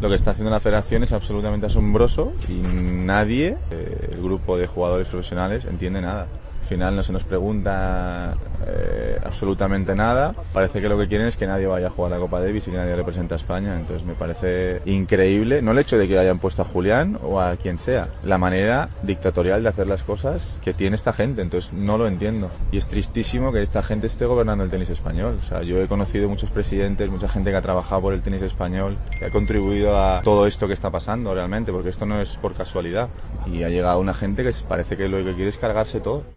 Lo que está haciendo la federación es absolutamente asombroso y nadie, eh, el grupo de jugadores profesionales, entiende nada. Al final no se nos pregunta eh, absolutamente nada. Parece que lo que quieren es que nadie vaya a jugar la Copa Davis y que nadie represente a España. Entonces me parece increíble, no el hecho de que hayan puesto a Julián o a quien sea, la manera dictatorial de hacer las cosas que tiene esta gente. Entonces no lo entiendo. Y es tristísimo que esta gente esté gobernando el tenis español. O sea, yo he conocido muchos presidentes, mucha gente que ha trabajado por el tenis español, que ha contribuido a todo esto que está pasando realmente, porque esto no es por casualidad. Y ha llegado una gente que parece que lo que quiere es cargarse todo.